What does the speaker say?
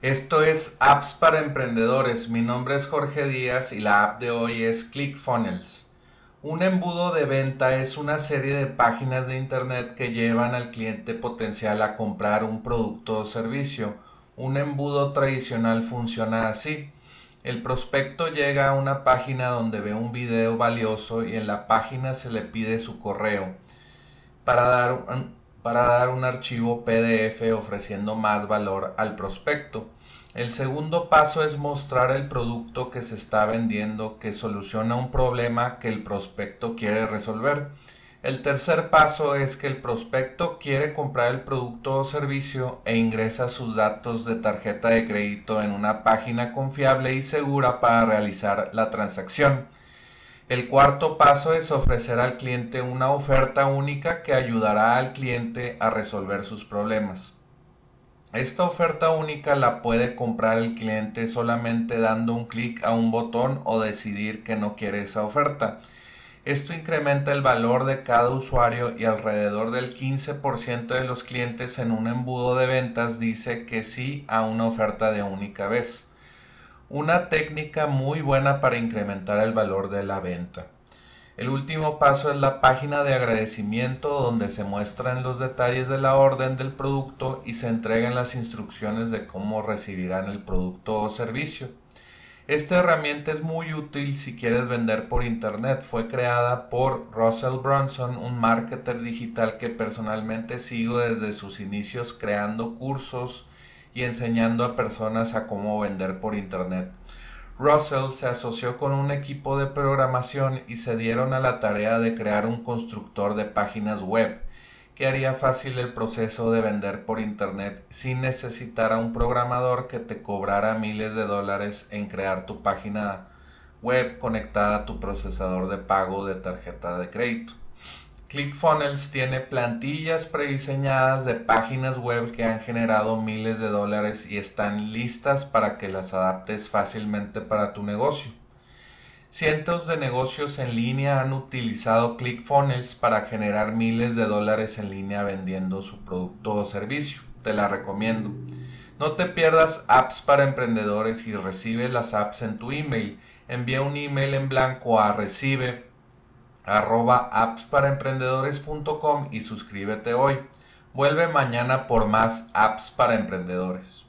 Esto es Apps para Emprendedores. Mi nombre es Jorge Díaz y la app de hoy es ClickFunnels. Un embudo de venta es una serie de páginas de Internet que llevan al cliente potencial a comprar un producto o servicio. Un embudo tradicional funciona así. El prospecto llega a una página donde ve un video valioso y en la página se le pide su correo para dar para dar un archivo PDF ofreciendo más valor al prospecto. El segundo paso es mostrar el producto que se está vendiendo que soluciona un problema que el prospecto quiere resolver. El tercer paso es que el prospecto quiere comprar el producto o servicio e ingresa sus datos de tarjeta de crédito en una página confiable y segura para realizar la transacción. El cuarto paso es ofrecer al cliente una oferta única que ayudará al cliente a resolver sus problemas. Esta oferta única la puede comprar el cliente solamente dando un clic a un botón o decidir que no quiere esa oferta. Esto incrementa el valor de cada usuario y alrededor del 15% de los clientes en un embudo de ventas dice que sí a una oferta de única vez. Una técnica muy buena para incrementar el valor de la venta. El último paso es la página de agradecimiento donde se muestran los detalles de la orden del producto y se entregan las instrucciones de cómo recibirán el producto o servicio. Esta herramienta es muy útil si quieres vender por internet. Fue creada por Russell Brunson, un marketer digital que personalmente sigo desde sus inicios creando cursos y enseñando a personas a cómo vender por Internet. Russell se asoció con un equipo de programación y se dieron a la tarea de crear un constructor de páginas web que haría fácil el proceso de vender por Internet sin necesitar a un programador que te cobrara miles de dólares en crear tu página web conectada a tu procesador de pago de tarjeta de crédito. ClickFunnels tiene plantillas prediseñadas de páginas web que han generado miles de dólares y están listas para que las adaptes fácilmente para tu negocio. Cientos de negocios en línea han utilizado ClickFunnels para generar miles de dólares en línea vendiendo su producto o servicio. Te la recomiendo. No te pierdas apps para emprendedores y recibe las apps en tu email. Envía un email en blanco a recibe arroba appsparaemprendedores.com y suscríbete hoy. Vuelve mañana por más apps para emprendedores.